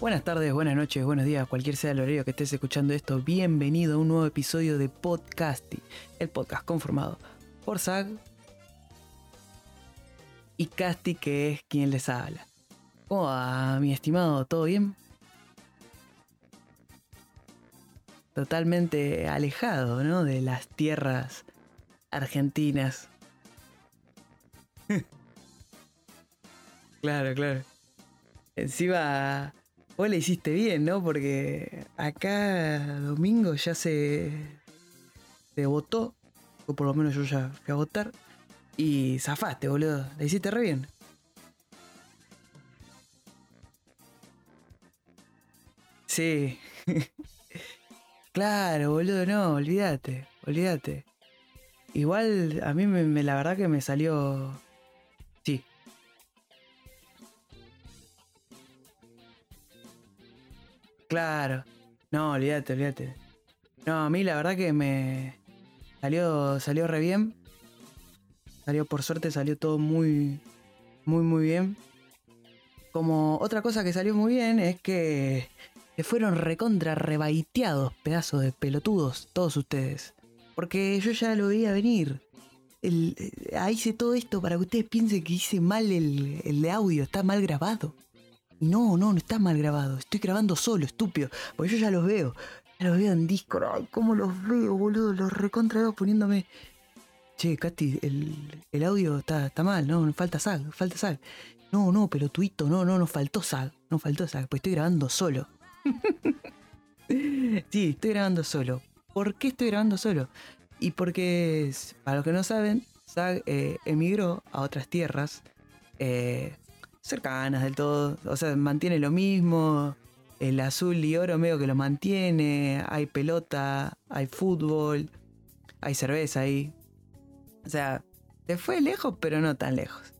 Buenas tardes, buenas noches, buenos días, cualquier sea el horario que estés escuchando esto, bienvenido a un nuevo episodio de Podcasty, el podcast conformado por Zag y Casti, que es quien les habla. ¿Cómo va, mi estimado? ¿Todo bien? Totalmente alejado, ¿no? De las tierras argentinas. claro, claro. Encima, vos le hiciste bien, ¿no? Porque acá domingo ya se, se votó, o por lo menos yo ya fui a votar, y zafaste, boludo. Le hiciste re bien. Sí. claro, boludo, no, olvídate, olvídate. Igual a mí me, la verdad que me salió... Claro. No, olvídate, olvídate. No, a mí la verdad que me salió salió re bien. Salió por suerte, salió todo muy muy muy bien. Como otra cosa que salió muy bien es que se fueron recontra rebaiteados, pedazos de pelotudos, todos ustedes. Porque yo ya lo veía venir. El, eh, hice todo esto para que ustedes piensen que hice mal el, el de audio, está mal grabado. Y no, no, no está mal grabado. Estoy grabando solo, estúpido. Porque yo ya los veo. Ya los veo en Discord. Ay, cómo los veo, boludo. Los recontra veo poniéndome. Che, Katy, el, el audio está, está mal, no, falta sag, falta sag. No, no, pero tuito, no, no, no faltó sag. No faltó sag, pues estoy grabando solo. sí, estoy grabando solo. ¿Por qué estoy grabando solo? Y porque, para los que no saben, Zag eh, emigró a otras tierras eh, cercanas del todo. O sea, mantiene lo mismo. El azul y oro medio que lo mantiene. Hay pelota, hay fútbol, hay cerveza ahí. O sea, se fue lejos, pero no tan lejos.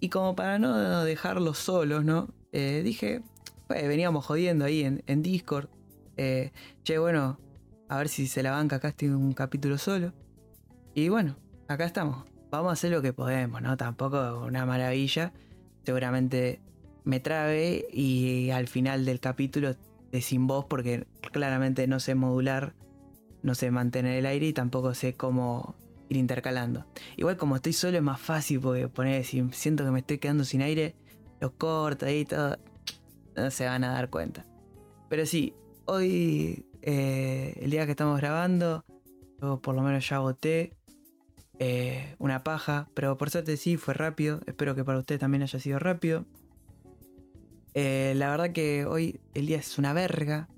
Y como para no dejarlos solos, ¿no? Eh, dije, pues veníamos jodiendo ahí en, en Discord. che, bueno, a ver si se la banca acá estoy un capítulo solo. Y bueno, acá estamos. Vamos a hacer lo que podemos, ¿no? Tampoco una maravilla. Seguramente me trabe y al final del capítulo de sin voz porque claramente no sé modular, no sé mantener el aire y tampoco sé cómo ir intercalando. Igual como estoy solo es más fácil porque poner si siento que me estoy quedando sin aire, lo corto y todo, no se van a dar cuenta. Pero sí, hoy eh, el día que estamos grabando, yo por lo menos ya voté eh, una paja, pero por suerte sí, fue rápido. Espero que para usted también haya sido rápido. Eh, la verdad que hoy el día es una verga.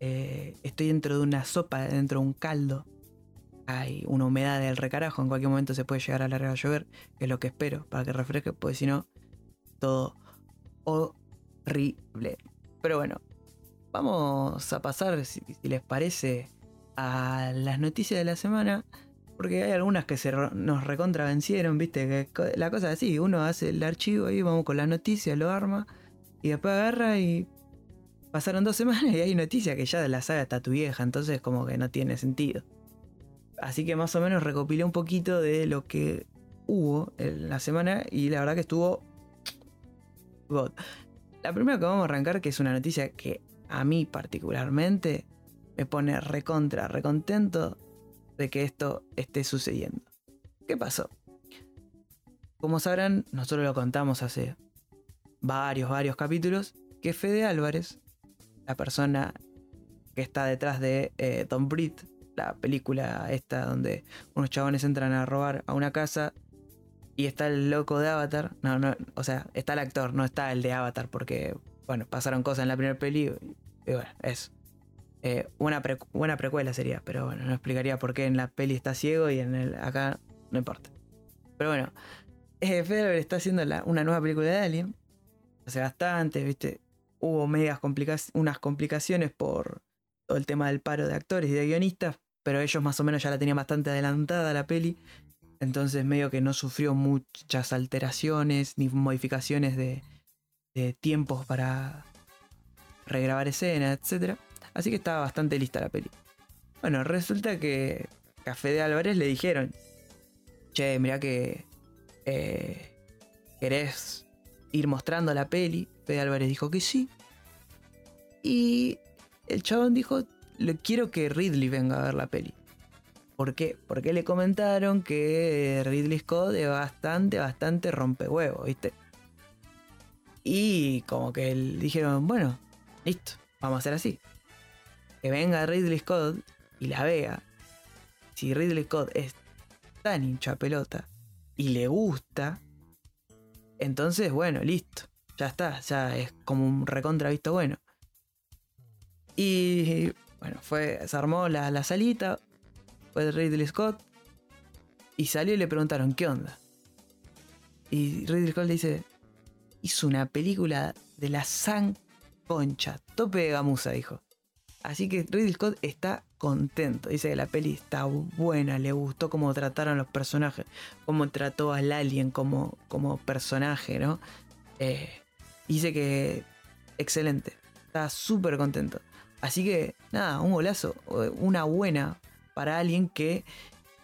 estoy dentro de una sopa, dentro de un caldo. Hay una humedad del recarajo, en cualquier momento se puede llegar a a llover, que es lo que espero para que refresque, porque si no, todo horrible. Pero bueno, Vamos a pasar, si, les parece, a las noticias de la semana. Porque hay algunas que se nos recontravencieron, viste, que la cosa es así, uno hace el archivo y vamos con las noticias, lo arma, y después agarra y pasaron dos semanas y hay noticias que ya de la saga está tu vieja, entonces como que no tiene sentido. Así que más o menos recopilé un poquito de lo que hubo en la semana y la verdad que estuvo... La primera que vamos a arrancar, que es una noticia que a mí particularmente, me pone recontra, recontento de que esto esté sucediendo. ¿Qué pasó? Como sabrán, nosotros lo contamos hace varios, varios capítulos, que Fede Álvarez, la persona que está detrás de eh, Don Brit, la película esta donde unos chabones entran a robar a una casa y está el loco de Avatar, no, no, o sea, está el actor, no está el de Avatar porque bueno, pasaron cosas en la primera peli y, bueno, eso. Eh, una buena precuela sería, pero bueno, no explicaría por qué en la peli está ciego y en el acá no importa. Pero bueno, eh, Federer está haciendo una nueva película de Alien. Hace bastante, viste. Hubo medias unas complicaciones por todo el tema del paro de actores y de guionistas, pero ellos más o menos ya la tenían bastante adelantada la peli. Entonces medio que no sufrió muchas alteraciones ni modificaciones de, de tiempos para regrabar escenas, etc. Así que estaba bastante lista la peli. Bueno, resulta que a Fede Álvarez le dijeron, che, mira que eh, querés ir mostrando la peli. Fede Álvarez dijo que sí. Y el chabón dijo, quiero que Ridley venga a ver la peli. ¿Por qué? Porque le comentaron que Ridley Scott es bastante, bastante rompehuevo, ¿viste? Y como que dijeron, bueno, listo, vamos a hacer así. Que venga Ridley Scott y la vea. Si Ridley Scott es tan hincha pelota y le gusta, entonces, bueno, listo. Ya está, ya es como un recontra visto bueno. Y bueno, fue, se armó la, la salita, fue Ridley Scott, y salió y le preguntaron, ¿qué onda? Y Ridley Scott le dice, hizo una película de la San Concha, tope de gamuza, dijo. Así que Ridley Scott está contento. Dice que la peli está buena, le gustó cómo trataron los personajes, cómo trató al alien como, como personaje, ¿no? Eh, dice que excelente, está súper contento. Así que nada, un golazo, una buena para alguien que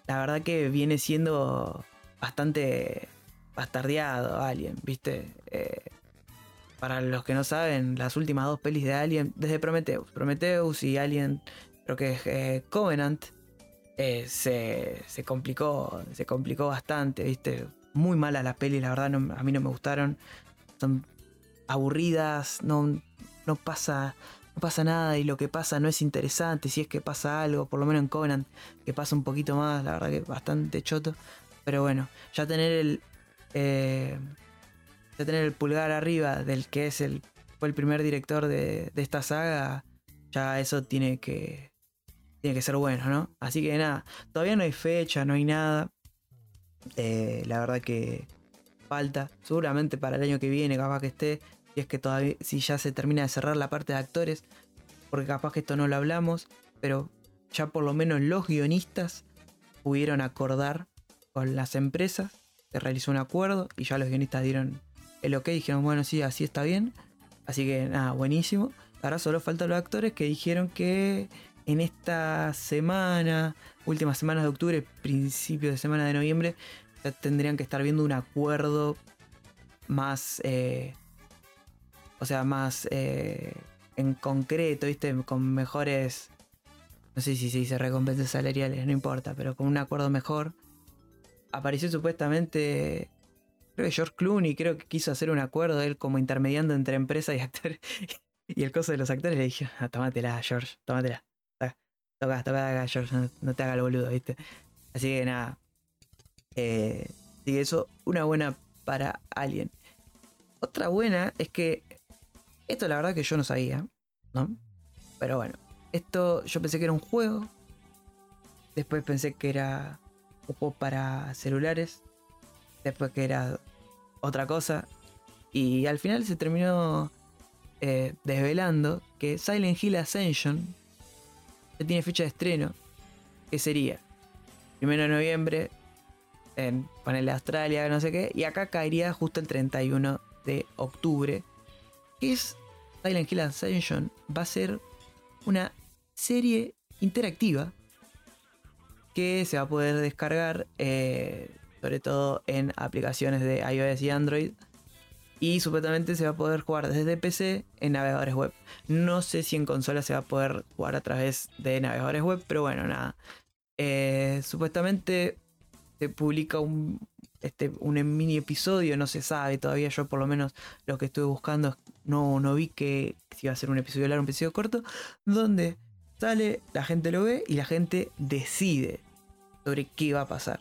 la verdad que viene siendo bastante bastardeado Alien, ¿viste? Eh, para los que no saben, las últimas dos pelis de Alien, desde Prometheus, Prometheus y Alien, creo que es eh, Covenant, eh, se, se, complicó, se complicó bastante, ¿viste? Muy malas las pelis, la verdad, a mí no me gustaron. Son aburridas, no, no pasa no pasa nada y lo que pasa no es interesante, si es que pasa algo, por lo menos en Covenant, que pasa un poquito más, la verdad que bastante choto. Pero bueno, ya tener el, eh, tener el pulgar arriba del que es el, fue el primer director de, esta saga, ya eso tiene que, tiene que ser bueno, ¿no? Así que nada, todavía no hay fecha, no hay nada. Eh, la verdad que falta, seguramente para el año que viene, capaz que esté, si es que todavía, si ya se termina de cerrar la parte de actores, porque capaz que esto no lo hablamos, pero ya por lo menos los guionistas pudieron acordar con las empresas se realizó un acuerdo y ya los guionistas dieron el ok, dijeron, bueno, sí, así está bien. Así que nada, buenísimo. Ahora solo faltan los actores que dijeron que en esta semana, últimas semanas de octubre, principios de semana de noviembre, ya tendrían que estar viendo un acuerdo más, eh, o sea, más eh, en concreto, ¿viste? Con mejores, no sé si se dice recompensas salariales, no importa, pero con un acuerdo mejor apareció supuestamente. Creo que George Clooney creo que quiso hacer un acuerdo él como intermediando entre empresa y actores. y el coso de los actores le dijo, ah, tómatela, George, tómatela. Toca, toca, George, no, te haga el boludo, ¿viste? Así que nada. Eh, que eso, una buena para alguien. Otra buena es que. Esto la verdad que yo no sabía, ¿no? Pero bueno. Esto yo pensé que era un juego. Después pensé que era para celulares, después que era otra cosa, y al final se terminó eh, desvelando que Silent Hill Ascension ya tiene fecha de estreno, que sería 1 de noviembre en ponerle Australia, no sé qué, y acá caería justo el 31 de octubre, que es Silent Hill Ascension, va a ser una serie interactiva que se va a poder descargar eh, sobre todo en aplicaciones de iOS y Android. Y supuestamente se va a poder jugar desde PC en navegadores web. No sé si en consola se va a poder jugar a través de navegadores web, pero bueno, nada. Eh, supuestamente se publica un, este, un mini episodio, no se sabe todavía. Yo, por lo menos, lo que estuve buscando, no, no vi que si iba a ser un episodio largo un episodio corto, donde Sale, la gente lo ve y la gente decide sobre qué va a pasar.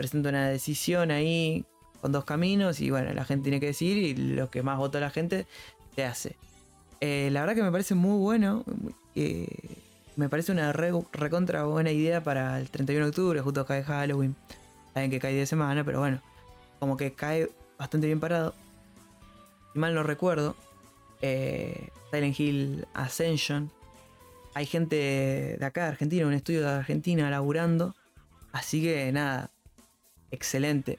Se presenta una decisión ahí con dos caminos y bueno, la gente tiene que decidir y lo que más vota la gente se hace. Eh, la verdad que me parece muy bueno. Eh, me parece una recontra buena idea para el 31 de octubre, justo cae Halloween. Saben que cae de semana, pero bueno, como que cae bastante bien parado. Si mal no recuerdo, eh, Silent Hill Ascension hay gente de acá, de Argentina, un estudio de Argentina laburando. Así que nada, excelente.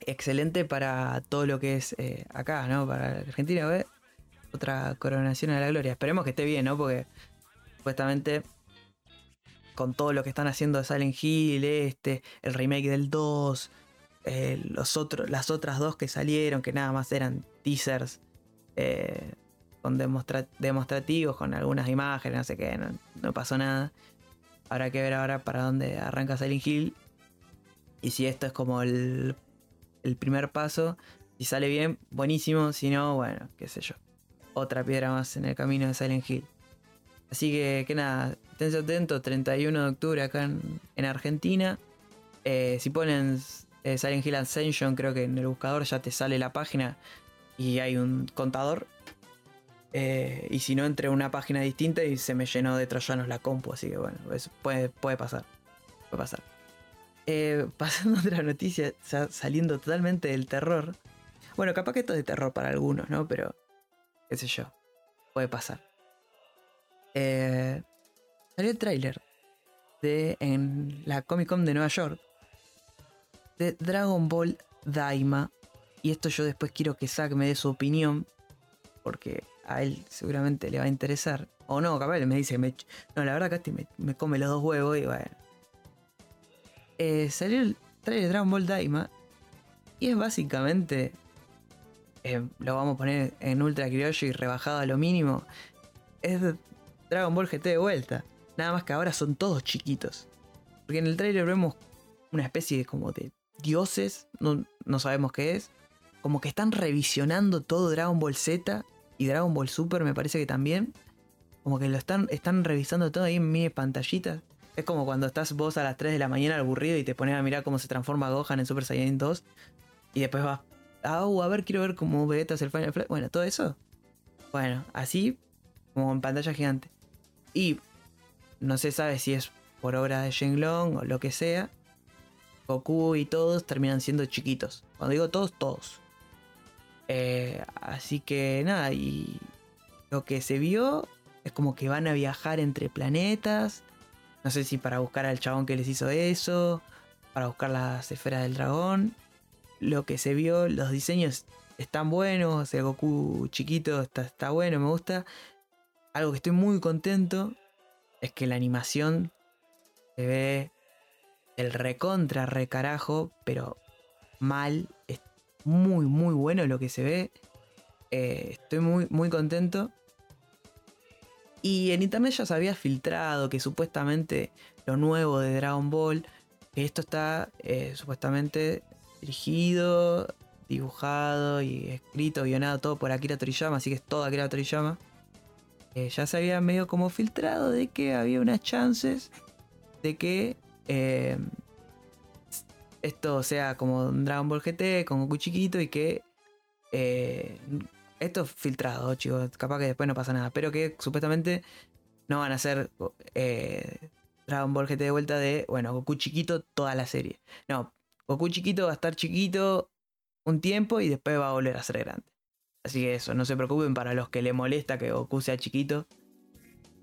Excelente para todo lo que es eh, acá, ¿no? Para Argentina. Otra coronación a la gloria. Esperemos que esté bien, ¿no? Porque supuestamente con todo lo que están haciendo de Silent Hill, este, el remake del 2, eh, los otros, las otras dos que salieron, que nada más eran teasers eh, con demostrativos, con algunas imágenes, no sé qué, no, pasó nada. Habrá que ver ahora para dónde arranca Silent Hill. Y si esto es como el, el primer paso, si sale bien, buenísimo. Si no, bueno, qué sé yo. Otra piedra más en el camino de Silent Hill. Así que, que nada, esténse atentos, 31 de octubre acá en, Argentina. Eh, si ponen eh, Silent Hill Ascension, creo que en el buscador ya te sale la página y hay un contador. Eh, y si no, entré a una página distinta y se me llenó de troyanos la compu, así que bueno, puede, puede pasar. Puede pasar. pasando a otra noticia, saliendo totalmente del terror. Bueno, capaz que esto es de terror para algunos, ¿no? Pero, qué sé yo, puede pasar. Eh, salió el tráiler de en la Comic Con de Nueva York de Dragon Ball Daima. Y esto yo después quiero que Zack me dé su opinión. Porque a él seguramente le va a interesar. O no, capaz me dice, no, la verdad que este me, come los dos huevos y bueno. Eh, salió el trailer de Dragon Ball Daima. Y es básicamente. Eh, lo vamos a poner en ultra criollo y rebajado a lo mínimo. Es Dragon Ball GT de vuelta. Nada más que ahora son todos chiquitos. Porque en el trailer vemos una especie de como de dioses, no, no sabemos qué es. Como que están revisionando todo Dragon Ball Z y Dragon Ball Super me parece que también. Como que lo están, están revisando todo ahí en mini pantallitas. Es como cuando estás vos a las 3 de la mañana aburrido y te pones a mirar cómo se transforma Gohan en Super Saiyan 2. Y después vas, ah, a ver, quiero ver cómo Vegeta es el Final Flash. Bueno, todo eso. Bueno, así como en pantalla gigante. Y no se sabe si es por obra de Shenlong o lo que sea. Goku y todos terminan siendo chiquitos. Cuando digo todos, todos. Eh, así que nada, y lo que se vio es como que van a viajar entre planetas. No sé si para buscar al chabón que les hizo eso, para buscar las esferas del dragón. Lo que se vio, los diseños están buenos, el Goku chiquito está, está bueno, me gusta algo que estoy muy contento es que la animación se ve el recontra recarajo, pero mal. Es muy, muy bueno lo que se ve. Eh, estoy muy, muy contento. Y en internet ya se había filtrado que supuestamente lo nuevo de Dragon Ball, que esto está eh, supuestamente dirigido, dibujado y escrito, guionado todo por Akira Toriyama, así que es todo Akira Toriyama. Eh, ya se había medio como filtrado de que había unas chances de que eh, esto sea como Dragon Ball GT con Goku y que esto es filtrado, chicos, capaz que después no pasa nada, pero que supuestamente no van a ser Dragon Ball GT de vuelta de, bueno, Goku chiquito toda la serie. No, Goku chiquito va a estar chiquito un tiempo y después va a volver a ser grande. Así que eso, no se preocupen para los que le molesta que Goku sea chiquito.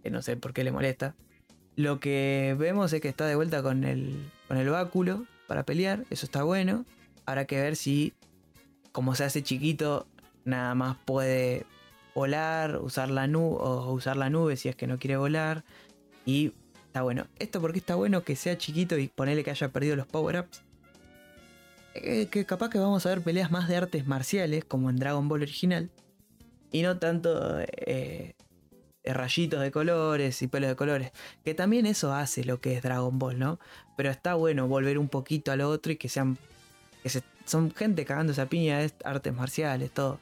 Que no sé por qué le molesta. Lo que vemos es que está de vuelta con el, con el báculo para pelear. Eso está bueno. Habrá que ver si, como se hace chiquito, nada más puede volar, usar la nube o usar la nube si es que no quiere volar. Y está bueno. Esto porque está bueno que sea chiquito y ponerle que haya perdido los power-ups. Eh, que capaz que vamos a ver peleas más de artes marciales, como en Dragon Ball original, y no tanto eh, rayitos de colores y pelos de colores, que también eso hace lo que es Dragon Ball, ¿no? Pero está bueno volver un poquito a lo otro y que sean, que son gente cagando esa piña, es artes marciales, todo.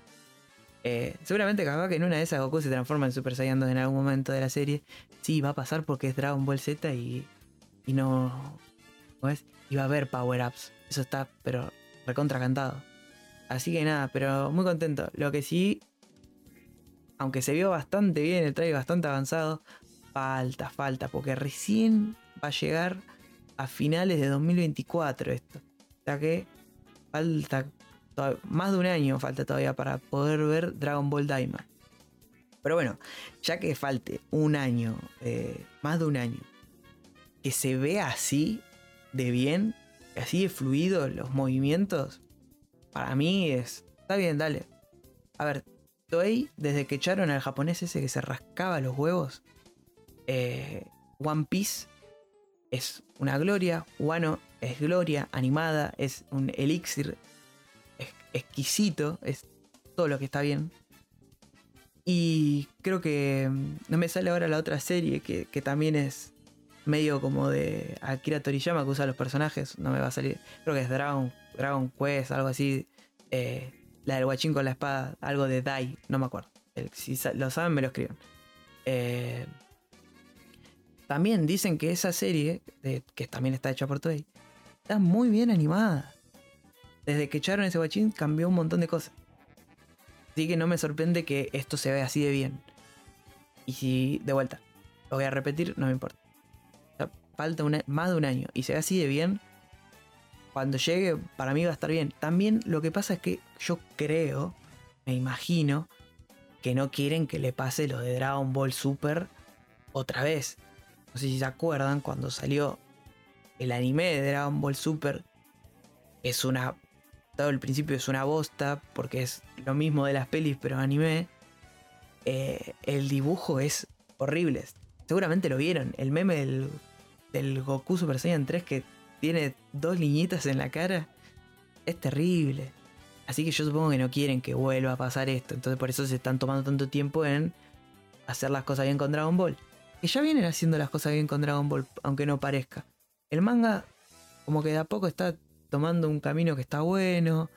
Eh, seguramente capaz que en una de esas Goku se transforma en Super Saiyan 2 en algún momento de la serie. Sí, va a pasar porque es Dragon Ball Z y, y no... ¿Cómo es? Y va a haber power-ups. Eso está, pero recontra cantado. Así que nada, pero muy contento. Lo que sí, aunque se vio bastante bien el trailer, bastante avanzado, falta, falta, porque recién va a llegar a finales de 2024 esto. O sea que falta más de un año falta todavía para poder ver Dragon Ball Daima. Pero bueno, ya que falte un año, eh, más de un año, que se vea así de bien, así de fluido los movimientos, para mí es. Está bien, dale. A ver, Toei, desde que echaron al japonés ese que se rascaba los huevos, eh, One Piece es una gloria. Wano es gloria, animada, es un elixir exquisito, es todo lo que está bien. Y creo que mm, no me sale ahora la otra serie que, también es medio como de Akira Toriyama que usa los personajes. No me va a salir. Creo que es Dragon, Dragon Quest, algo así. Eh, la del guachín con la espada, algo de Dai, no me acuerdo. si lo saben, me lo escriben. Eh, también dicen que esa serie, que también está hecha por Toei, está muy bien animada. Desde que echaron ese guachín cambió un montón de cosas. Así que no me sorprende que esto se vea así de bien. Y si, de vuelta, lo voy a repetir, no me importa. falta más de un año y se ve así de bien. Cuando llegue, para mí va a estar bien. También lo que pasa es que yo creo, me imagino, que no quieren que le pase lo de Dragon Ball Super otra vez. No sé si se acuerdan cuando salió el anime de Dragon Ball Super. Es una todo el principio es una bosta, porque es lo mismo de las pelis, pero anime. Eh, el dibujo es horrible. Seguramente lo vieron. El meme del, Goku Super Saiyan 3 que tiene dos liñitas en la cara. Es terrible. Así que yo supongo que no quieren que vuelva a pasar esto. Entonces por eso se están tomando tanto tiempo en hacer las cosas bien con Dragon Ball. Que ya vienen haciendo las cosas bien con Dragon Ball, aunque no parezca. El manga como que de a poco está tomando un camino que está bueno.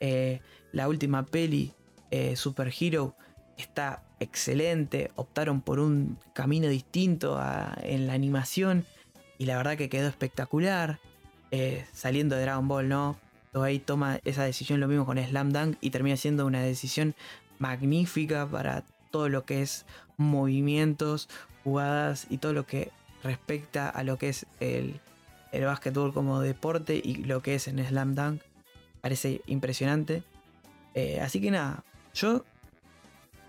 Eh, la última peli, eh, Super Hero, está excelente. Optaron por un camino distinto en la animación y la verdad que quedó espectacular. Eh, saliendo de Dragon Ball, ¿no? ahí toma esa decisión lo mismo con Slam Dunk y termina siendo una decisión magnífica para todo lo que es movimientos, jugadas y todo lo que respecta a lo que es el, el básquetbol como deporte y lo que es en Slam Dunk. Parece impresionante. Eh, así que nada, yo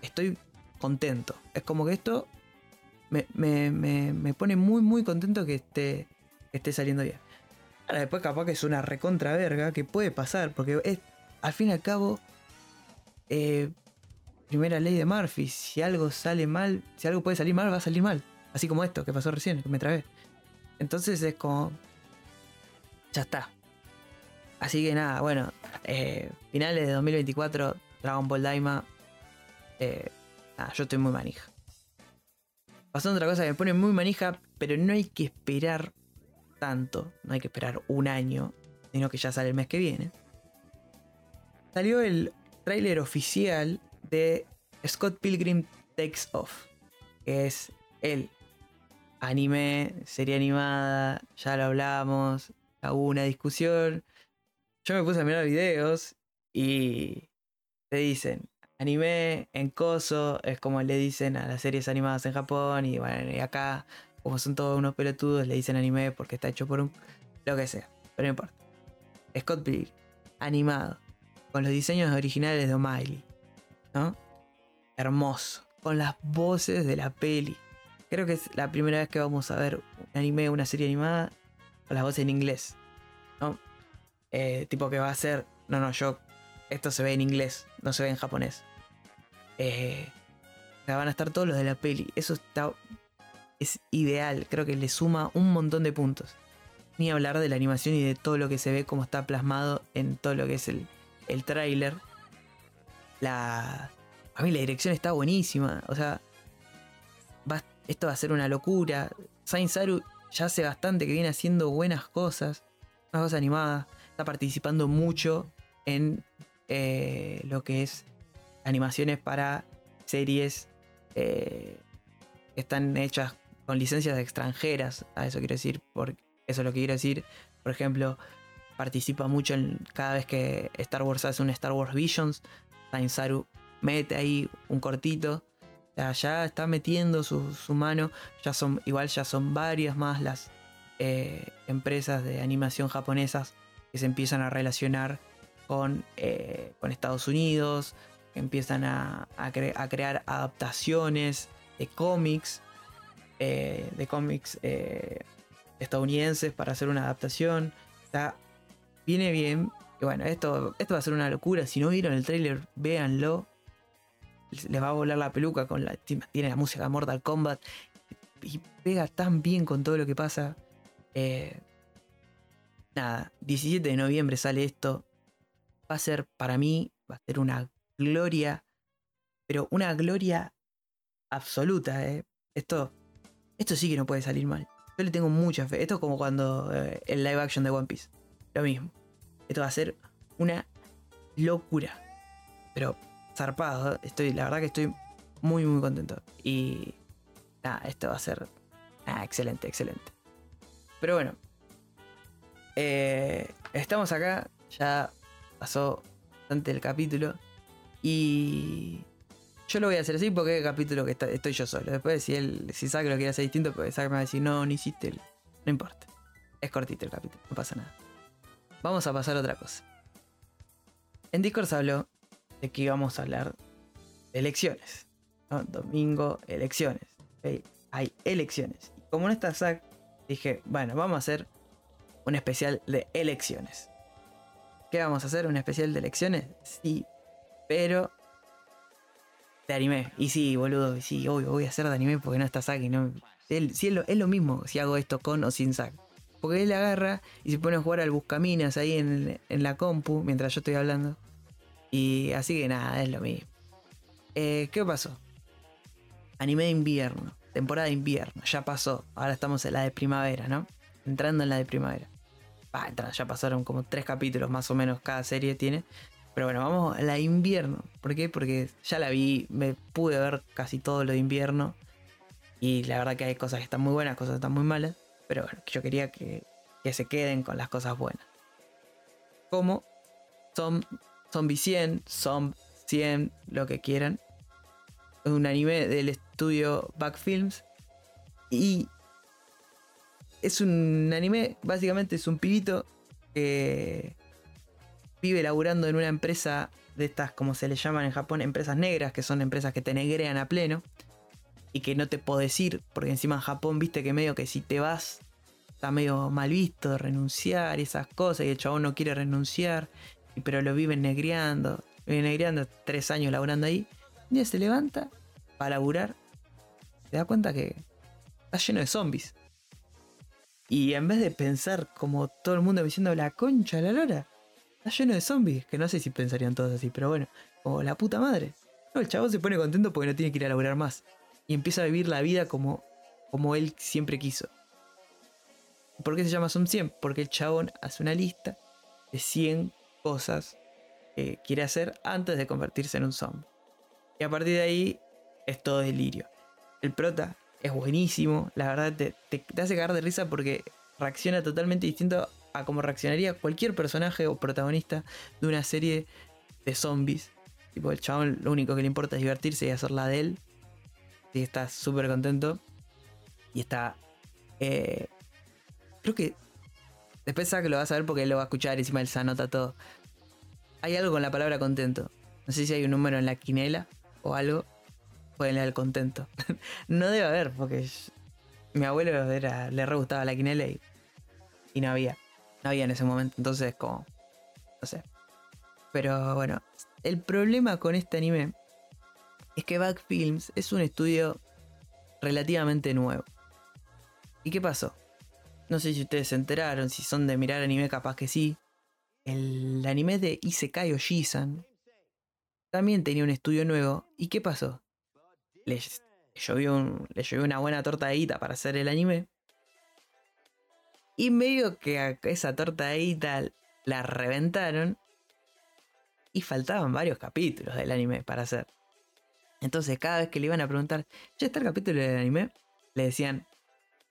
estoy contento. Es como que esto me, pone muy, muy contento que esté, esté saliendo bien. Ahora después capaz que es una recontra verga, que puede pasar, porque es, al fin y al cabo, eh, primera ley de Murphy, si algo sale mal, si algo puede salir mal, va a salir mal. Así como esto que pasó recién, que me trabé. Entonces es como, ya está. Así que nada, bueno, eh, finales de 2024, Dragon Ball Daima. Eh, nada, yo estoy muy manija. Pasando otra cosa que me pone muy manija, pero no hay que esperar tanto, no hay que esperar un año, sino que ya sale el mes que viene. Salió el tráiler oficial de Scott Pilgrim Takes Off, que es el anime, serie animada, ya lo hablamos, hubo una discusión. Yo me puse a mirar videos y te dicen, anime en coso es como le dicen a las series animadas en Japón y bueno, y acá, como son todos unos pelotudos, le dicen anime porque está hecho por un... lo que sea, pero no importa. Scott Pilgrim, animado, con los diseños originales de O'Malley, ¿no? Hermoso, con las voces de la peli. Creo que es la primera vez que vamos a ver un anime, una serie animada con las voces en inglés. Eh, tipo que va a ser, no, no, yo, esto se ve en inglés, no se ve en japonés. Eh, van a estar todos los de la peli. Eso está, es ideal, creo que le suma un montón de puntos. Ni hablar de la animación y de todo lo que se ve, como está plasmado en todo lo que es el, el tráiler. La, a mí la dirección está buenísima, o sea, esto va a ser una locura. Saint Saru ya hace bastante que viene haciendo buenas cosas, unas cosas animadas, está participando mucho en eh, lo que es animaciones para series eh, que están hechas con licencias extranjeras, a eso quiero decir, porque eso es lo que quiero decir. Por ejemplo, participa mucho en cada vez que Star Wars hace un Star Wars Visions, Saint Saru mete ahí un cortito ya está metiendo su, mano, ya son, igual ya son varias más las eh, empresas de animación japonesas que se empiezan a relacionar con, eh, con Estados Unidos, que empiezan a, crear adaptaciones de cómics, eh, de cómics estadounidenses para hacer una adaptación. Está, viene bien. Y bueno, esto, esto va a ser una locura. Si no vieron el trailer, véanlo les va a volar la peluca con la. Tiene la música Mortal Kombat y pega tan bien con todo lo que pasa. Eh, nada, 17 de noviembre sale esto. Va a ser para mí, va a ser una gloria, pero una gloria absoluta. ¿eh? Esto, esto sí que no puede salir mal. Yo le tengo mucha fe. Esto es como cuando eh, el live action de One Piece. Lo mismo. Esto va a ser una locura. Pero zarpado. Estoy, la verdad que estoy muy, muy contento. Y nada, esto va a ser excelente, excelente. Pero bueno. Eh, estamos acá. Ya pasó bastante el capítulo. Y yo lo voy a hacer así porque es el capítulo que estoy yo solo. Después, si él, si Zack lo quiere hacer distinto, pues Zack me va a decir, no, no hiciste. No importa. Es cortito el capítulo, no pasa nada. Vamos a pasar a otra cosa. En Discord se habló de que íbamos a hablar de elecciones. Domingo, elecciones. Hay elecciones. Y como no está Zack, dije, bueno, vamos a hacer un especial de elecciones. ¿Qué vamos a hacer? ¿Un especial de elecciones? Sí, pero de anime. Y sí, boludo, sí, obvio, voy a hacer de anime porque no está Zack y no. Él, sí, es lo, mismo si hago esto con o sin Zack. Porque él agarra y se pone a jugar al buscaminas ahí en, la compu mientras yo estoy hablando. Y así que nada, es lo mismo. Eh, ¿Qué pasó? Anime de invierno, temporada de invierno, ya pasó. Ahora estamos en la de primavera, ¿no? Entrando en la de primavera. ya pasaron como tres capítulos más o menos cada serie tiene. Pero bueno, vamos a la de invierno. ¿Por qué? Porque ya la vi, me pude ver casi todo lo de invierno. Y la verdad que hay cosas que están muy buenas, cosas que están muy malas. Pero bueno, yo quería que, se queden con las cosas buenas. Como son Zombie 100, Zombie 100, lo que quieran. Es un anime del estudio Back Films. Y es un anime, básicamente es un pibito que vive laburando en una empresa de estas, como se le llaman en Japón, empresas negras, que son empresas que te negrean a pleno y que no te podés ir, porque encima en Japón viste que medio que si te vas está medio mal visto renunciar y esas cosas, y el chabón no quiere renunciar, pero lo viven negreando, viven negreando tres años laburando ahí, un día se levanta para laburar, se da cuenta que está lleno de zombies. Y en vez de pensar como todo el mundo diciendo la concha de la lora, está lleno de zombies, que no sé si pensarían todos así, pero bueno, como la puta madre. No, el chavo se pone contento porque no tiene que ir a laburar más. Y empieza a vivir la vida como, como él siempre quiso. ¿Por qué se llama Som 100? Porque el chabón hace una lista de 100 cosas que quiere hacer antes de convertirse en un zombie. Y a partir de ahí es todo delirio. El prota es buenísimo, la verdad te, te, hace cagar de risa porque reacciona totalmente distinto a cómo reaccionaría cualquier personaje o protagonista de una serie de zombies. Tipo, el chabón lo único que le importa es divertirse y hacerla de él. Y está súper contento. Y está. Eh, creo que. Después que lo vas a ver porque él lo va a escuchar encima él se anota todo. Hay algo con la palabra contento. No sé si hay un número en la quinela o algo. Pueden el contento. no debe haber, porque mi abuelo le re gustaba la quinela y, y no había no había en ese momento. Entonces, como. No sé. Pero bueno, el problema con este anime es que Back Films es un estudio relativamente nuevo. ¿Y qué pasó? No sé si ustedes se enteraron, si son de mirar anime, capaz que sí. El anime de Isekai Ojisan también tenía un estudio nuevo. ¿Y qué pasó? Les llovió, una buena torta de guita para hacer el anime. Y medio que a esa torta ahí tal la reventaron. Y faltaban varios capítulos del anime para hacer. Entonces, cada vez que le iban a preguntar, ¿ya está el capítulo del anime? Le decían,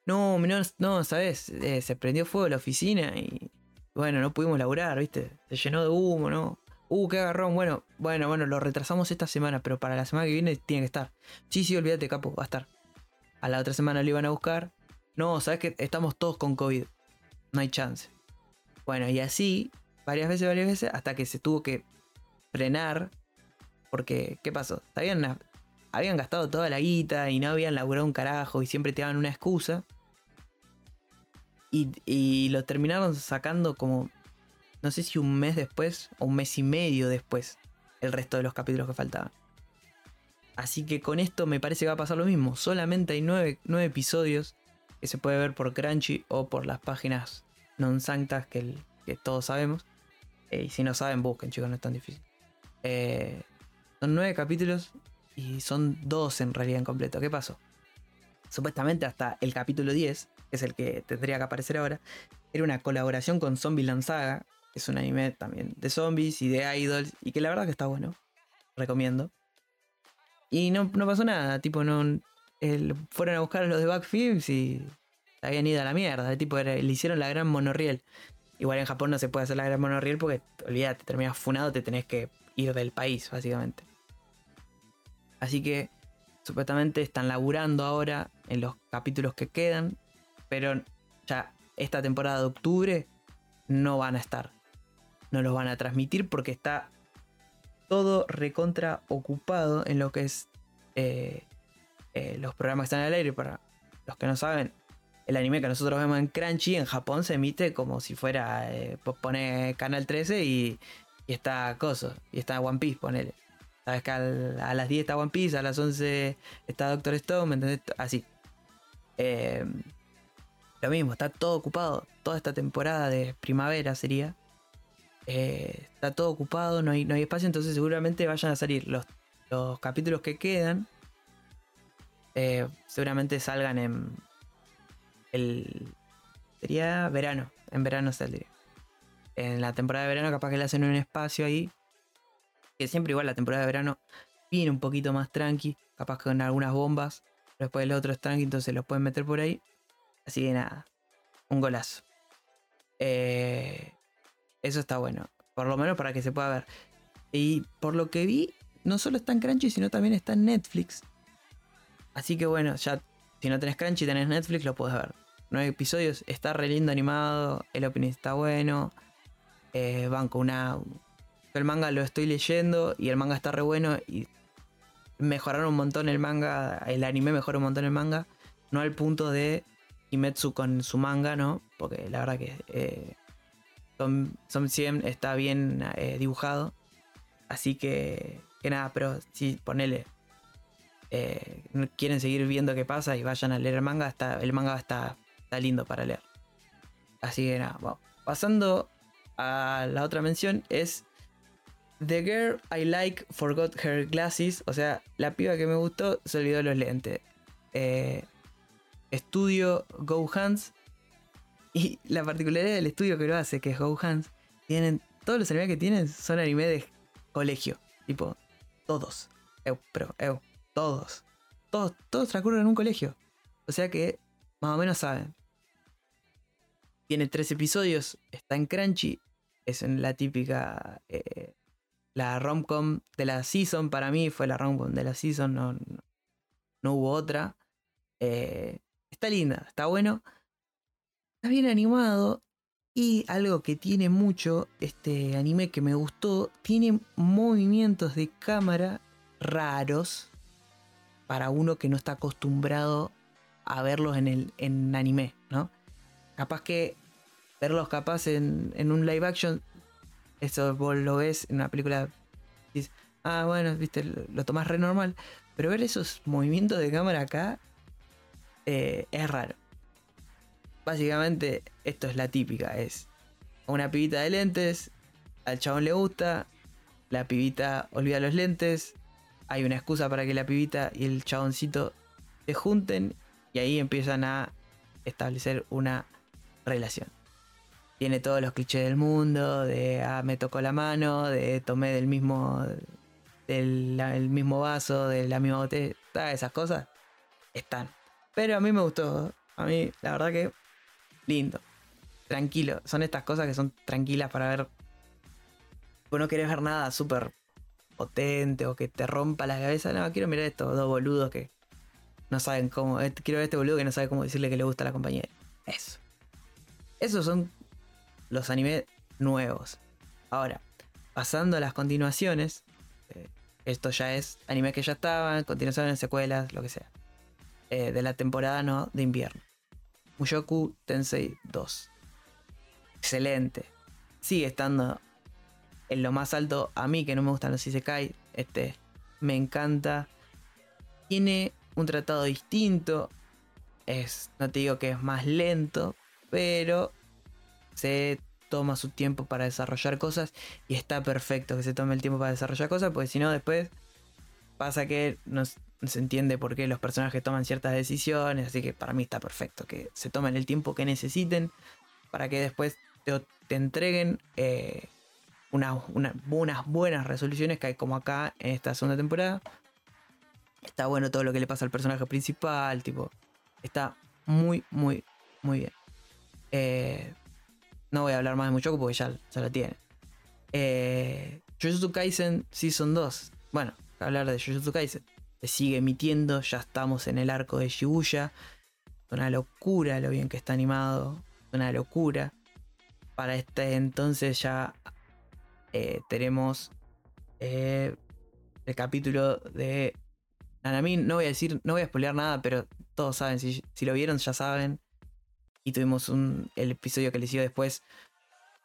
no, no, no ¿sabes? Eh, se prendió fuego la oficina y bueno, no pudimos laburar, ¿viste? Se llenó de humo, ¿no? Uh, qué agarrón. Bueno, bueno, bueno, lo retrasamos esta semana, pero para la semana que viene tiene que estar. Sí, sí, olvídate, capo, va a estar. A la otra semana lo iban a buscar. No, sabes que estamos todos con COVID no hay chance. Bueno, y así, varias veces, varias veces, hasta que se tuvo que frenar. Porque, ¿qué pasó? Habían, habían gastado toda la guita y no habían laburado un carajo y siempre te daban una excusa. Y, y lo terminaron sacando como, no sé si un mes después o un mes y medio después, el resto de los capítulos que faltaban. Así que con esto me parece que va a pasar lo mismo. Solamente hay nueve, nueve episodios que se puede ver por Crunchy o por las páginas non sanctas que, que todos sabemos. Eh, y si no saben, busquen, chicos, no es tan difícil. Eh, son nueve capítulos y son dos en realidad en completo. ¿Qué pasó? Supuestamente hasta el capítulo 10, que es el que tendría que aparecer ahora, era una colaboración con Zombieland Saga, que es un anime también de zombies y de idols, y que la verdad que está bueno. Recomiendo. Y no, pasó nada, tipo, no. fueron a buscar a los de Backfilms y habían ido a la mierda. Tipo, le hicieron la gran monorriel. Igual en Japón no se puede hacer la gran monorriel porque, olvídate, terminas funado, te tenés que ir del país, básicamente. Así que supuestamente están laburando ahora en los capítulos que quedan, pero ya esta temporada de octubre no van a estar. No los van a transmitir porque está todo recontra ocupado en lo que es eh, eh, los programas que están al aire. Para los que no saben, el anime que nosotros vemos en Crunchy en Japón se emite como si fuera, eh, pone Canal 13 y, y está Coso, y está One Piece, ponele. Sabes que a las 10 está One Piece, a las 11 está Doctor Stone, ¿me entendés? Así. Lo mismo, está todo ocupado. Toda esta temporada de primavera sería. Eh, está todo ocupado, no hay, no hay espacio, entonces seguramente vayan a salir los, los capítulos que quedan. Eh, seguramente salgan en el sería verano, en verano saldría en la temporada de verano capaz que le hacen un espacio ahí. Que siempre igual la temporada de verano viene un poquito más tranqui. Capaz con algunas bombas. Después el otro es tranqui, entonces los pueden meter por ahí. Así que nada. Un golazo. Eh, eso está bueno. Por lo menos para que se pueda ver. Y por lo que vi, no solo está en Crunchy, sino también está en Netflix. Así que bueno, ya si no tenés Crunchy tenés Netflix, lo puedes ver. Nueve episodios, está re lindo animado, el opening está bueno. Eh, banco una. El manga lo estoy leyendo y el manga está re bueno y mejoraron un montón el manga, el anime mejoró un montón el manga, no al punto de Kimetsu con su manga, ¿no? Porque la verdad que eh, 100 está bien eh, dibujado, así que, que nada, pero si ponele, eh, quieren seguir viendo qué pasa y vayan a leer el manga, está, el manga está, está lindo para leer. Así que nada, bueno, pasando a la otra mención es The Girl I Like Forgot Her Glasses. O sea, la piba que me gustó se olvidó los lentes. Eh, estudio Go Hands. Y la particularidad del estudio que lo hace, que es tienen. Todos los animes que tienen son anime de colegio. Tipo, todos. pero, todos. Todos, todos transcurren en un colegio. O sea que más o menos saben. Tiene tres episodios, está en Crunchy, es en la típica. Eh, la romcom de la season, para mí fue la romcom de la season, no, no, hubo otra. Eh, está linda, está bueno. Está bien animado. Y algo que tiene mucho este anime que me gustó, tiene movimientos de cámara raros para uno que no está acostumbrado a verlos en el en anime, ¿no? Capaz que verlos capaz en, un live action, eso vos lo ves en una película, dices, ah, bueno, viste, lo, tomás re normal, pero ver esos movimientos de cámara acá eh, es raro. Básicamente, esto es la típica: es una pibita de lentes, al chabón le gusta, la pibita olvida los lentes, hay una excusa para que la pibita y el chaboncito se junten y ahí empiezan a establecer una relación tiene todos los clichés del mundo, de ah, me tocó la mano, de tomé del mismo, del mismo vaso, de la misma botella, todas esas cosas están. Pero a mí me gustó, a mí la verdad que lindo, tranquilo, son estas cosas que son tranquilas para ver. Vos no querés ver nada súper potente o que te rompa la cabeza, no, quiero mirar estos dos boludos que no saben cómo, eh, quiero ver este boludo que no sabe cómo decirle que le gusta a la compañera. Eso. Esos son los animes nuevos. Ahora, pasando a las continuaciones, eh, esto ya es anime que ya estaban, continuaciones, secuelas, lo que sea. Eh, de la temporada no de invierno. Mushoku Tensei 2. Excelente. Sigue estando en lo más alto. A mí que no me gustan los Isekai, este me encanta. Tiene un tratado distinto. es, no te digo que es más lento, pero se toma su tiempo para desarrollar cosas y está perfecto que se tome el tiempo para desarrollar cosas, porque si no después pasa que no, se entiende por qué los personajes toman ciertas decisiones, así que para mí está perfecto que se tomen el tiempo que necesiten para que después te, entreguen eh, unas buenas resoluciones que hay como acá en esta segunda temporada. Está bueno todo lo que le pasa al personaje principal, tipo, está muy, muy, muy bien. Eh, no voy a hablar más de Muchoku porque ya, ya lo tiene. Eh, Jujutsu Kaisen Season 2. Bueno, hablar de Jujutsu Kaisen. Se sigue emitiendo, ya estamos en el arco de Shibuya. Es una locura lo bien que está animado. Una locura. Para este entonces ya eh, tenemos eh, el capítulo de Nanamin. No voy a decir, no voy a spoilear nada, pero todos saben. Si, si lo vieron, ya saben. Y tuvimos un, el episodio que les dio después.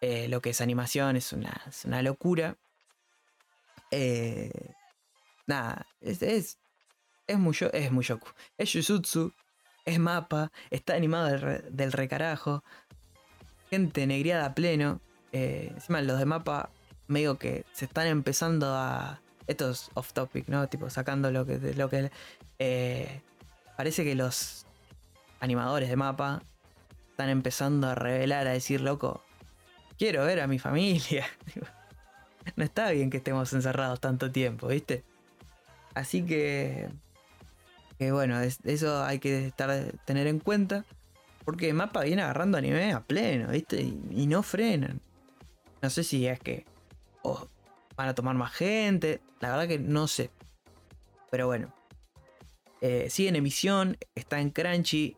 Eh, lo que es animación es una, es una locura. Nada, es, es, mucho, es Mushoku. Es Jujutsu, es mapa, está animado del, recarajo. Gente negriada a pleno. Eh, encima los de mapa medio que se están empezando a... Esto es off topic, ¿no? Tipo sacando lo que... Lo que parece que los animadores de mapa están empezando a revelar, a decir, loco, quiero ver a mi familia. no está bien que estemos encerrados tanto tiempo, ¿viste? Así que, que bueno, eso hay que estar, tener en cuenta. Porque Mapa viene agarrando anime a pleno, ¿viste? Y, no frenan. No sé si es que van a tomar más gente. La verdad que no sé. Pero bueno. Eh, sigue en emisión. Está en Crunchy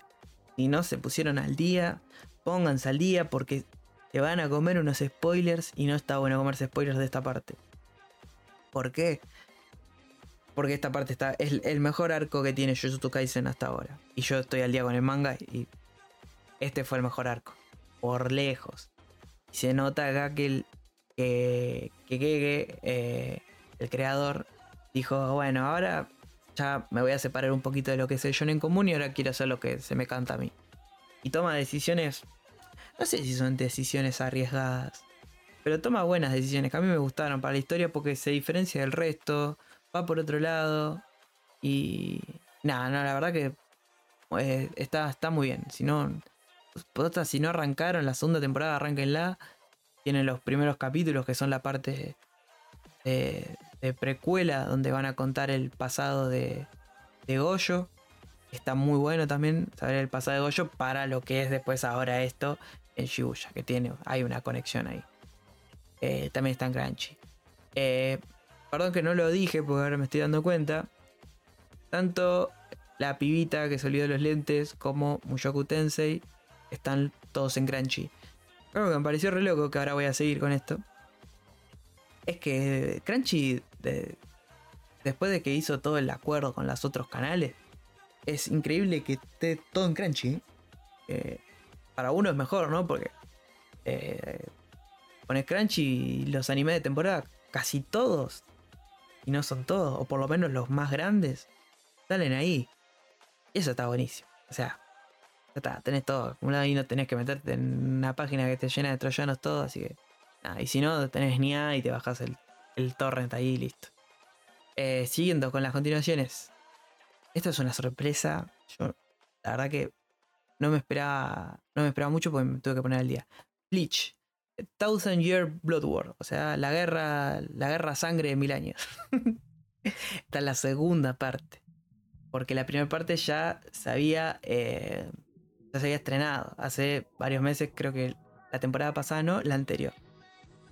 si no se pusieron al día, pónganse al día porque te van a comer unos spoilers y no está bueno comerse spoilers de esta parte. ¿Por qué? Porque esta parte está es el mejor arco que tiene Jujutsu Kaisen hasta ahora. Y yo estoy al día con el manga y este fue el mejor arco. Por lejos. Y se nota acá que el que, que, eh, el creador dijo, bueno, ahora ya me voy a separar un poquito de lo que es el en común y ahora quiero hacer lo que se me canta a mí. Y toma decisiones, no sé si son decisiones arriesgadas, pero toma buenas decisiones que a mí me gustaron para la historia porque se diferencia del resto, va por otro lado y nada, no, la verdad que eh, está, está muy bien. Si no, si no arrancaron la segunda temporada, arranquenla. Tienen los primeros capítulos que son la parte de, de precuela donde van a contar el pasado de, de Goyo. Está muy bueno también saber el pasado de Goyo para lo que es después ahora esto en Shibuya, que tiene, hay una conexión ahí. Eh, también está en Crunchy. Eh, perdón que no lo dije porque ahora me estoy dando cuenta. Tanto la pibita que se olvidó los lentes como Mushoku Tensei están todos en Crunchy. Creo que me pareció re loco que ahora voy a seguir con esto es que Crunchy, después de que hizo todo el acuerdo con los otros canales, es increíble que esté todo en Crunchy. Eh, para uno es mejor, ¿no? Porque eh, pones Crunchy los animes de temporada, casi todos, no son todos, o por lo menos los más grandes, salen ahí. Y eso está buenísimo. O sea, ya está, tenés todo acumulado y no tenés que meterte en una página que te llena de troyanos todo, así que Ah, y si no, tenés NIA y te bajas el, torrent ahí y listo. Eh, siguiendo con las continuaciones. Esta es una sorpresa. Yo, la verdad que no me esperaba. No me esperaba mucho porque me tuve que poner al día. Bleach. Thousand Year Blood War. O sea, la guerra. La guerra sangre de mil años. Esta es la segunda parte. Porque la primera parte ya se había. Eh, ya se había estrenado. Hace varios meses, creo que la temporada pasada, no, la anterior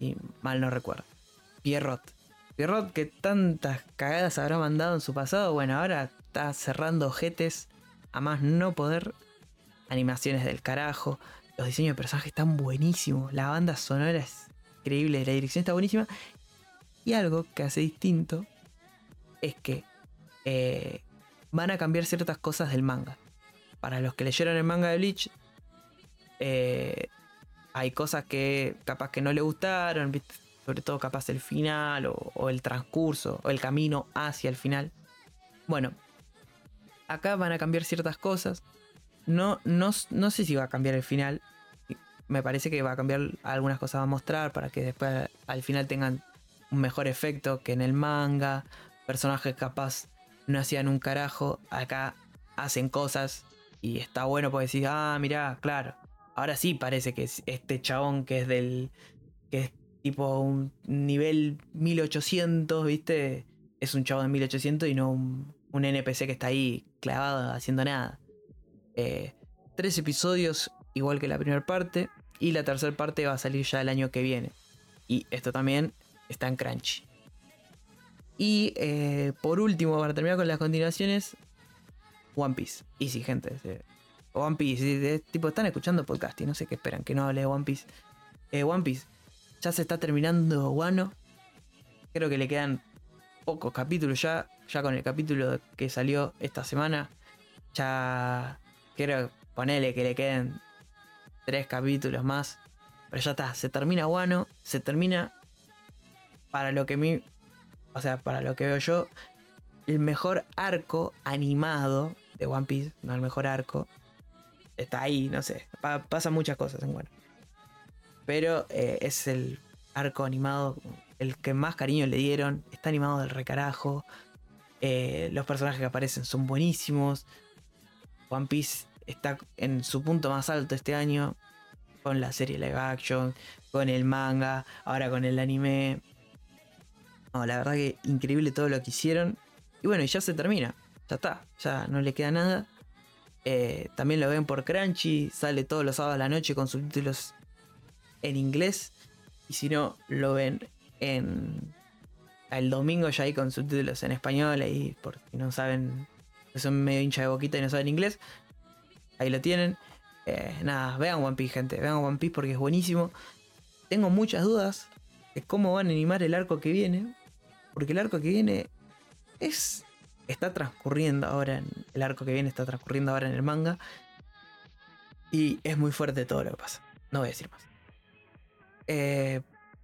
y mal no recuerdo. Pierrot. Pierrot que tantas cagadas habrá mandado en su pasado, bueno, ahora está cerrando ojetes a más no poder. Animaciones del carajo. Los diseños de personajes están buenísimos. La banda sonora es increíble. La dirección está buenísima. Y algo que hace distinto es que eh, van a cambiar ciertas cosas del manga. Para los que leyeron el manga de Bleach, eh, hay cosas que capaz que no le gustaron, sobre todo capaz el final o, el transcurso o el camino hacia el final. Bueno, acá van a cambiar ciertas cosas. No, no, no sé si va a cambiar el final. Me parece que va a cambiar algunas cosas a mostrar para que después al final tengan un mejor efecto que en el manga. Personajes capaz no hacían un carajo. Acá hacen cosas y está bueno porque decir, ah, mira, claro. Ahora sí parece que es este chabón que es del. que es tipo un nivel 1800, ¿viste? Es un chabón de 1800 y no un, un NPC que está ahí clavado haciendo nada. Eh, tres episodios igual que la primera parte. Y la tercera parte va a salir ya el año que viene. Y esto también está en Crunchy. Y eh, por último, para terminar con las continuaciones, One Piece. Y sí, gente. One Piece. tipo, están escuchando podcast y no sé qué esperan, que no hable de One Piece. Eh, One Piece. Ya se está terminando Wano. Creo que le quedan pocos capítulos ya. Ya con el capítulo que salió esta semana. Ya quiero ponerle que le queden tres capítulos más. Pero ya está, se termina Wano. Se termina para lo que mi. O sea, para lo que veo yo. El mejor arco animado de One Piece. No el mejor arco. Está ahí, no sé. pasan muchas cosas en Wano. Pero eh, es el arco animado. El que más cariño le dieron. Está animado del recarajo. Eh, los personajes que aparecen son buenísimos. One Piece está en su punto más alto este año. Con la serie live action. Con el manga. Ahora con el anime. No, la verdad que increíble todo lo que hicieron. Y bueno, ya se termina. Ya está. Ya no le queda nada. Eh, también lo ven por Crunchy. Sale todos los sábados a la noche con subtítulos en inglés. Y si no, lo ven en. El domingo ya hay con subtítulos en español. Ahí, por si no saben. Son medio hincha de boquita y no saben inglés. Ahí lo tienen. Eh, nada, vean One Piece, gente. Vean One Piece porque es buenísimo. Tengo muchas dudas de cómo van a animar el arco que viene. Porque el arco que viene es. Está transcurriendo ahora. En, el arco que viene está transcurriendo ahora en el manga. Y es muy fuerte todo lo que pasa. No voy a decir más. Eh,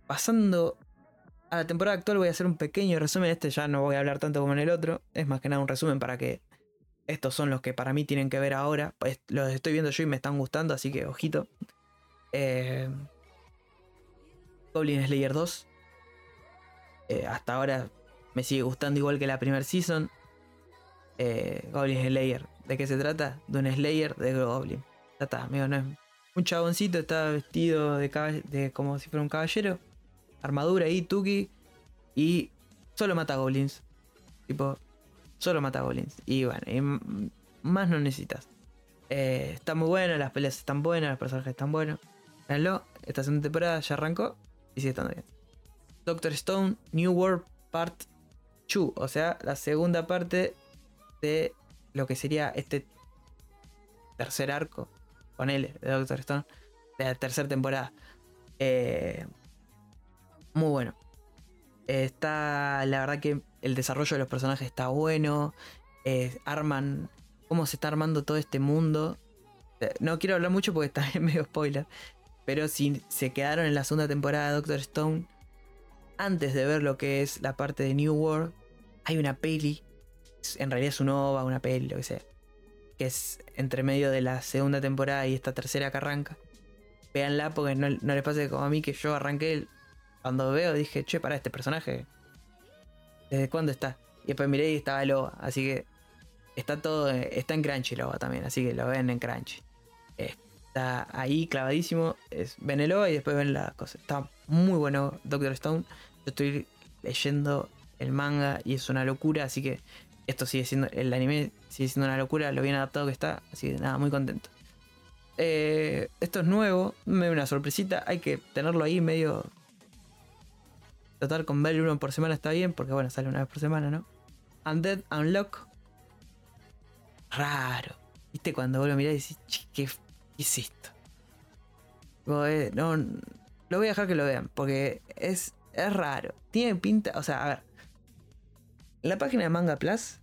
pasando a la temporada actual, voy a hacer un pequeño resumen. Este ya no voy a hablar tanto como en el otro. Es más que nada un resumen para que estos son los que para mí tienen que ver ahora. Pues, los estoy viendo yo y me están gustando, así que ojito. Eh, Goblin Slayer 2. Eh, hasta ahora me sigue gustando igual que la primera season. Eh, Goblin Slayer. ¿De qué se trata? De un Slayer de Goblin. Ya está, amigo, no. Un chaboncito está vestido de, de como si fuera un caballero. Armadura y tuki. Y solo mata goblins. Tipo, solo mata goblins. Y bueno, más no necesitas. Eh, está muy bueno, las peleas están buenas, los personajes están buenos. Véanlo, esta segunda temporada ya arrancó y sigue estando bien. Doctor Stone, New World Part 2, o sea, la segunda parte de lo que sería este tercer arco, con él, de Doctor Stone, de la tercera temporada. Eh, muy bueno. está, la verdad que el desarrollo de los personajes está bueno. Eh, arman, cómo se está armando todo este mundo. Eh, no quiero hablar mucho porque está en medio spoiler. Pero si se quedaron en la segunda temporada de Doctor Stone, antes de ver lo que es la parte de New World, hay una peli. En realidad es una ova, una peli, lo que sea. Que es entre medio de la segunda temporada y esta tercera que arranca. Véanla porque no, les pase como a mí que yo arranqué. Cuando veo dije, che, para este personaje. ¿Desde cuándo está? Y después miré y estaba Loba. Así que está todo. Está en Crunchy Loba también. Así que lo ven en Crunchy. Está ahí clavadísimo. Ven el Loba y después ven la cosa. Está muy bueno Doctor Stone. Yo estoy leyendo el manga y es una locura, así que esto sigue siendo, el anime sigue siendo una locura, lo bien adaptado que está, así que nada, muy contento. Eh, esto es nuevo, me una sorpresita, hay que tenerlo ahí medio... Tratar con ver uno por semana está bien, porque bueno, sale una vez por semana, ¿no? Undead Unlock. Raro. ¿Viste? Cuando vos lo mirás y decís, ¿qué, es esto? Eh, no, lo voy a dejar que lo vean, porque es, es raro. Tiene pinta, o sea, a ver, en la página de Manga Plus,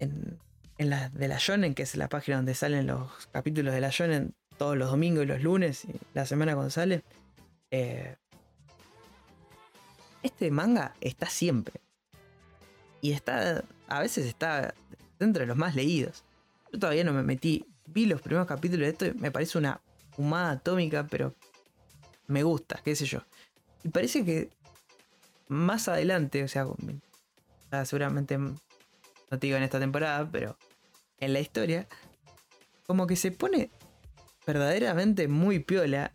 en, la de la Shonen, que es la página donde salen los capítulos de la Shonen todos los domingos y los lunes, y la semana cuando sale, eh, este manga está siempre. Y está, a veces está dentro de los más leídos. Yo todavía no me metí vi los primeros capítulos de esto y me parece una fumada atómica, pero me gusta, qué sé yo. Y parece que más adelante, o sea, seguramente no te digo en esta temporada, pero en la historia, como que se pone verdaderamente muy piola.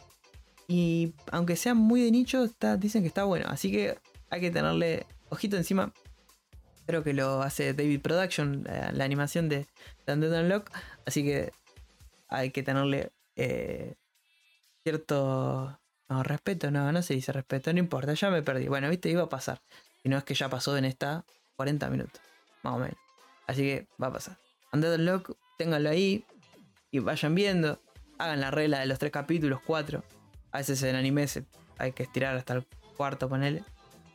Y aunque sea muy de nicho, dicen que está bueno. Así que hay que tenerle ojito encima. Creo que lo hace David Production, la, animación de Undead Unlock. Así que hay que tenerle eh, cierto no, respeto, no, no se dice respeto, no importa, ya me perdí. Bueno, viste, iba a pasar. Y no es que ya pasó en esta 40 minutos, más o menos. Así que va a pasar. Undead Lock, ténganlo ahí y vayan viendo. Hagan la regla de los tres capítulos, cuatro. A veces en anime hay que estirar hasta el cuarto, ponele.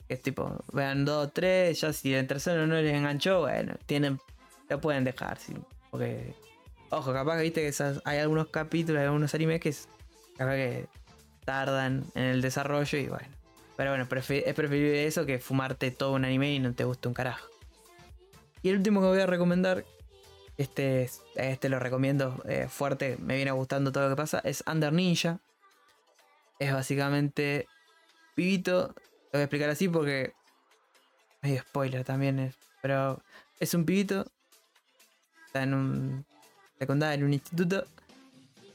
Que es tipo, vean dos, tres, ya si el tercero no les enganchó, bueno, tienen, lo pueden dejar. ¿sí? Porque, ojo, capaz que viste que hay algunos capítulos, hay algunos animes que es, capaz que tardan en el desarrollo y bueno. Pero bueno, es preferible eso que fumarte todo un anime y no te guste un carajo. Y el último que voy a recomendar, este, este lo recomiendo eh, fuerte, me viene gustando todo lo que pasa, es Under Ninja. Es básicamente pibito, lo voy a explicar así porque medio spoiler también es, pero es un pibito, está en un secundario, en un instituto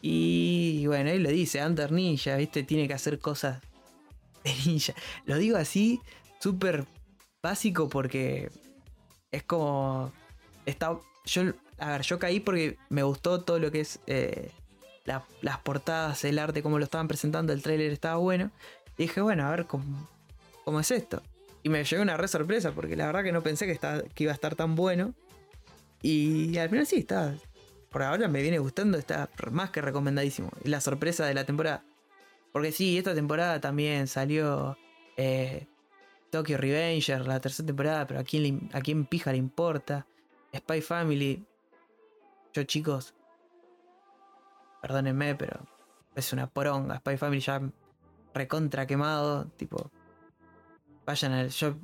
y bueno, él lo dice, Under Ninja, ¿viste? Tiene que hacer cosas de ninja. Lo digo así, súper básico porque es como... Está, yo, a ver, yo caí porque me gustó todo lo que es eh, las portadas, el arte, cómo lo estaban presentando, el tráiler estaba bueno. Dije, bueno, a ver cómo, cómo es esto. Y me llegó una re sorpresa porque la verdad que no pensé que, que iba a estar tan bueno. Y al final sí, está, por ahora me viene gustando, está más que recomendadísimo. Y la sorpresa de la temporada. Porque sí, esta temporada también salió eh, Tokyo Revenger, la tercera temporada, pero a quién, a quién pija le importa. Spy Family. Yo chicos, perdónenme, pero es una poronga. Spy Family ya recontra quemado, tipo... Vayan al. Yo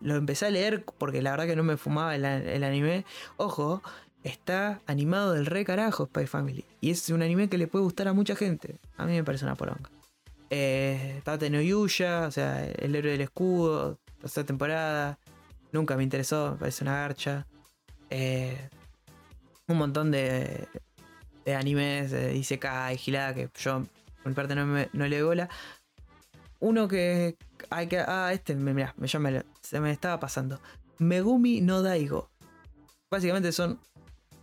lo empecé a leer porque la verdad que no me fumaba el, anime. Ojo, está animado del re carajo Spy Family. Y es un anime que le puede gustar a mucha gente. A mí me parece una poronga. Eh, Tate no Yuya, o sea, el héroe del escudo, tercera temporada. Nunca me interesó, me parece una garcha. Eh, un montón de, de animes de Isekai, Gilada, que yo por parte no, no le bola. Uno que hay que. Ah, este, mira, me, se me estaba pasando. Megumi no Daigo. Básicamente son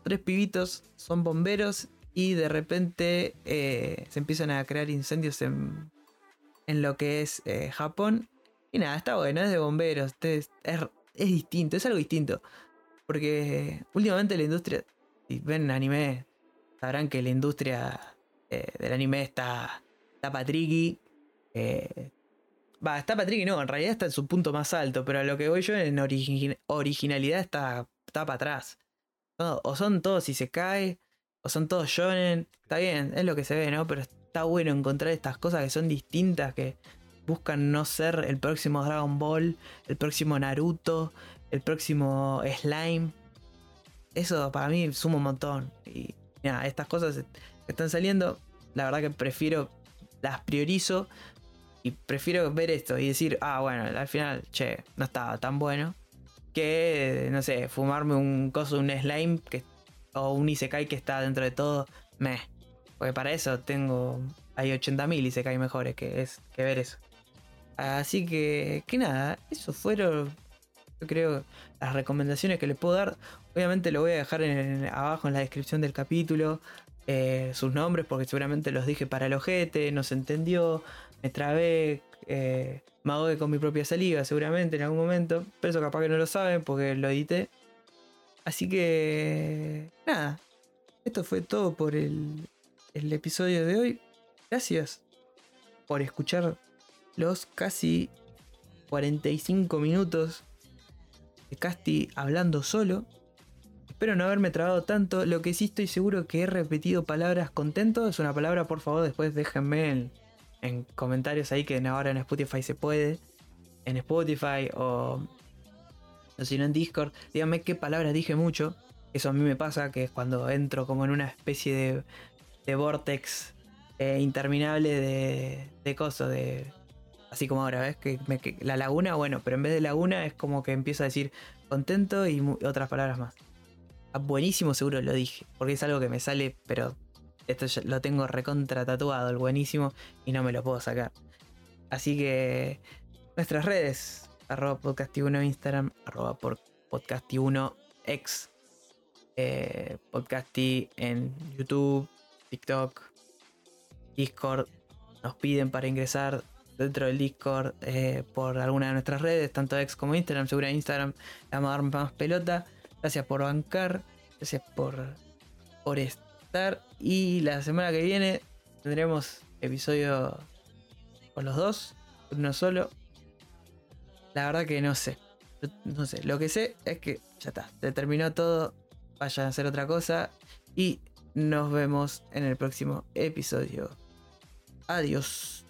tres pibitos son bomberos y de repente eh, se empiezan a crear incendios en, en lo que es eh, Japón. Y nada, está bueno, es de bomberos, es, es, distinto, es algo distinto. Porque últimamente la industria, si ven anime, sabrán que la industria eh, del anime está, está patriqui. Va, está patriqui, no, en realidad está en su punto más alto, pero a lo que voy yo en originalidad está, está para atrás o son todos si se cae, o son todos shonen. Está bien, es lo que se ve, ¿no? Pero está bueno encontrar estas cosas que son distintas, que buscan no ser el próximo Dragon Ball, el próximo Naruto, el próximo Slime. Eso para mí suma un montón. Y mira, estas cosas que están saliendo, la verdad que prefiero, las priorizo y prefiero ver esto y decir, ah, bueno, al final, che, no estaba tan bueno que, no sé, fumarme un coso, un slime o un Isekai que está dentro de todo, me. Porque para eso tengo. Hay 80.000 Isekai mejores que, es, que ver eso. Así que, que nada, eso fueron, yo creo, las recomendaciones que les puedo dar. Obviamente lo voy a dejar abajo en la descripción del capítulo. Eh, sus nombres, porque seguramente los dije para el ojete, no se entendió, me trabé, eh, me ahogué con mi propia saliva, seguramente en algún momento. Pero eso capaz que no lo saben porque lo edité. Así que. Nada. Esto fue todo por el, el episodio de hoy. Gracias por escuchar los casi 45 minutos Casti hablando solo. Espero no haberme trabado tanto. Lo que sí estoy seguro que he repetido palabras contento. Es una palabra, por favor, después déjenme en, en comentarios ahí que ahora en Spotify se puede. En Spotify o, o si no en Discord. Díganme qué palabras dije mucho. Eso a mí me pasa, que es cuando entro como en una especie de, vortex eh, interminable de, de cosas, de... Así como ahora, ¿ves? Que, la laguna, bueno, pero en vez de laguna es como que empiezo a decir contento y otras palabras más. Ah, buenísimo seguro lo dije, porque es algo que me sale, pero esto ya lo tengo recontra tatuado, el buenísimo, y no me lo puedo sacar. Así que nuestras redes, arroba podcasti1 en Instagram, arroba por podcasti1 ex, eh, podcasti en YouTube, TikTok, Discord. Nos piden para ingresar dentro del Discord eh, por alguna de nuestras redes, tanto ex como Instagram, seguro en Instagram, vamos a más pelota. Gracias por bancar, gracias por, por estar. Y la semana que viene tendremos episodio con los dos, uno solo. La verdad que no sé. No sé. Lo que sé es que ya está. Se terminó todo. Vayan a hacer otra cosa. Y nos vemos en el próximo episodio. Adiós.